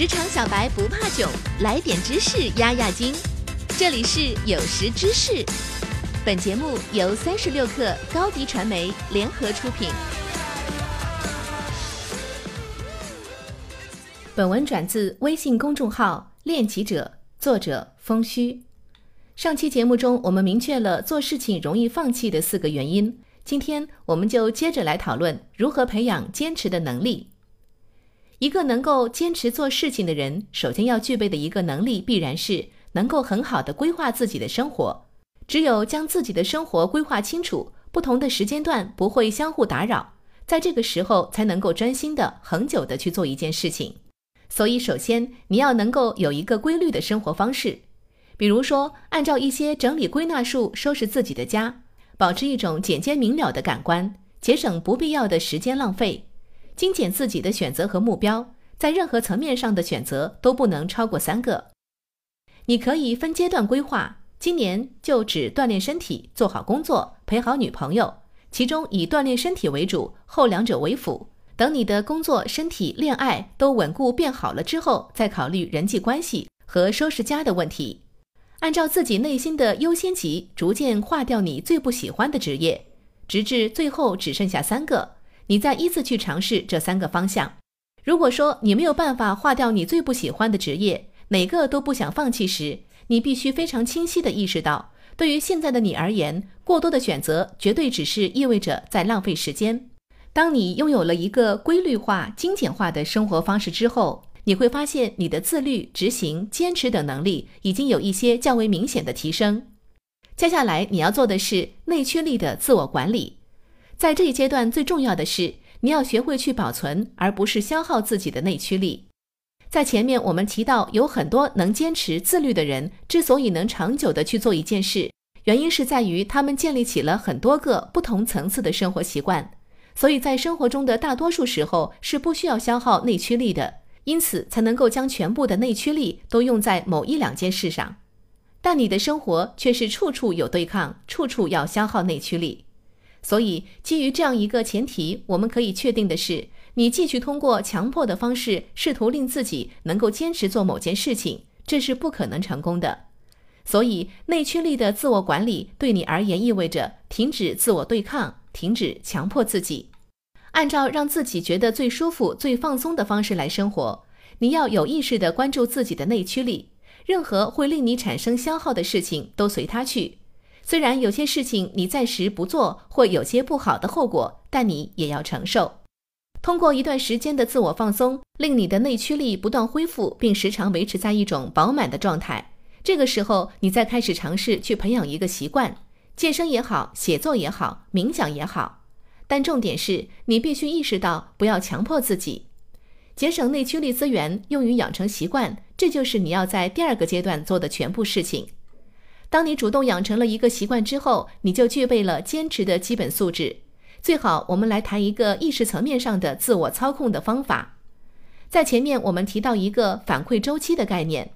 职场小白不怕囧，来点知识压压惊。这里是有识知识，本节目由三十六克高低传媒联合出品。本文转自微信公众号“练习者”，作者风虚。上期节目中，我们明确了做事情容易放弃的四个原因。今天，我们就接着来讨论如何培养坚持的能力。一个能够坚持做事情的人，首先要具备的一个能力，必然是能够很好的规划自己的生活。只有将自己的生活规划清楚，不同的时间段不会相互打扰，在这个时候才能够专心的、恒久的去做一件事情。所以，首先你要能够有一个规律的生活方式，比如说，按照一些整理归纳术收拾自己的家，保持一种简洁明了的感官，节省不必要的时间浪费。精简自己的选择和目标，在任何层面上的选择都不能超过三个。你可以分阶段规划，今年就只锻炼身体，做好工作，陪好女朋友，其中以锻炼身体为主，后两者为辅。等你的工作、身体、恋爱都稳固变好了之后，再考虑人际关系和收拾家的问题。按照自己内心的优先级，逐渐划掉你最不喜欢的职业，直至最后只剩下三个。你再依次去尝试这三个方向。如果说你没有办法划掉你最不喜欢的职业，哪个都不想放弃时，你必须非常清晰地意识到，对于现在的你而言，过多的选择绝对只是意味着在浪费时间。当你拥有了一个规律化、精简化的生活方式之后，你会发现你的自律、执行、坚持等能力已经有一些较为明显的提升。接下来你要做的是内驱力的自我管理。在这一阶段，最重要的是你要学会去保存，而不是消耗自己的内驱力。在前面我们提到，有很多能坚持自律的人，之所以能长久的去做一件事，原因是在于他们建立起了很多个不同层次的生活习惯，所以在生活中的大多数时候是不需要消耗内驱力的，因此才能够将全部的内驱力都用在某一两件事上。但你的生活却是处处有对抗，处处要消耗内驱力。所以，基于这样一个前提，我们可以确定的是，你继续通过强迫的方式试图令自己能够坚持做某件事情，这是不可能成功的。所以，内驱力的自我管理对你而言意味着停止自我对抗，停止强迫自己，按照让自己觉得最舒服、最放松的方式来生活。你要有意识地关注自己的内驱力，任何会令你产生消耗的事情都随它去。虽然有些事情你暂时不做，或有些不好的后果，但你也要承受。通过一段时间的自我放松，令你的内驱力不断恢复，并时常维持在一种饱满的状态。这个时候，你再开始尝试去培养一个习惯，健身也好，写作也好，冥想也好。但重点是你必须意识到，不要强迫自己，节省内驱力资源，用于养成习惯。这就是你要在第二个阶段做的全部事情。当你主动养成了一个习惯之后，你就具备了坚持的基本素质。最好我们来谈一个意识层面上的自我操控的方法。在前面我们提到一个反馈周期的概念，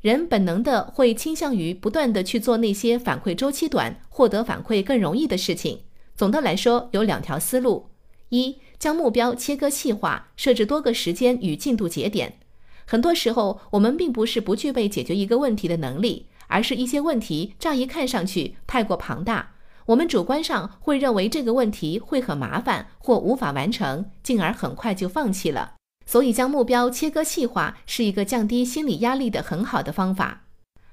人本能的会倾向于不断的去做那些反馈周期短、获得反馈更容易的事情。总的来说，有两条思路：一，将目标切割细化，设置多个时间与进度节点。很多时候，我们并不是不具备解决一个问题的能力。而是一些问题乍一看上去太过庞大，我们主观上会认为这个问题会很麻烦或无法完成，进而很快就放弃了。所以，将目标切割细化是一个降低心理压力的很好的方法。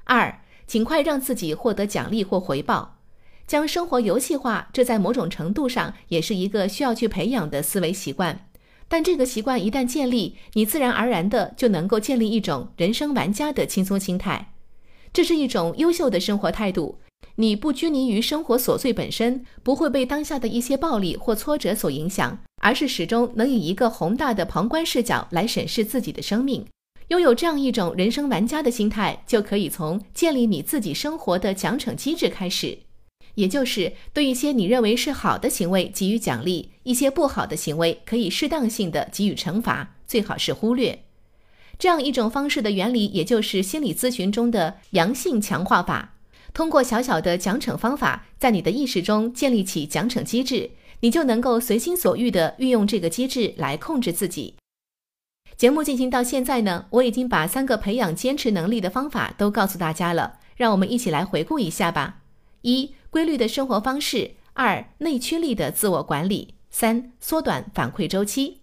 二，尽快让自己获得奖励或回报，将生活游戏化，这在某种程度上也是一个需要去培养的思维习惯。但这个习惯一旦建立，你自然而然的就能够建立一种人生玩家的轻松心态。这是一种优秀的生活态度。你不拘泥于生活琐碎本身，不会被当下的一些暴力或挫折所影响，而是始终能以一个宏大的旁观视角来审视自己的生命。拥有这样一种人生玩家的心态，就可以从建立你自己生活的奖惩机制开始，也就是对一些你认为是好的行为给予奖励，一些不好的行为可以适当性的给予惩罚，最好是忽略。这样一种方式的原理，也就是心理咨询中的阳性强化法。通过小小的奖惩方法，在你的意识中建立起奖惩机制，你就能够随心所欲地运用这个机制来控制自己。节目进行到现在呢，我已经把三个培养坚持能力的方法都告诉大家了，让我们一起来回顾一下吧。一、规律的生活方式；二、内驱力的自我管理；三、缩短反馈周期。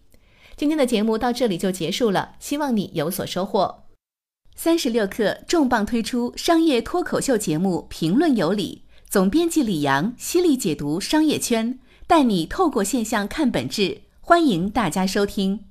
今天的节目到这里就结束了，希望你有所收获。三十六氪重磅推出商业脱口秀节目《评论有理》，总编辑李阳犀利解读商业圈，带你透过现象看本质，欢迎大家收听。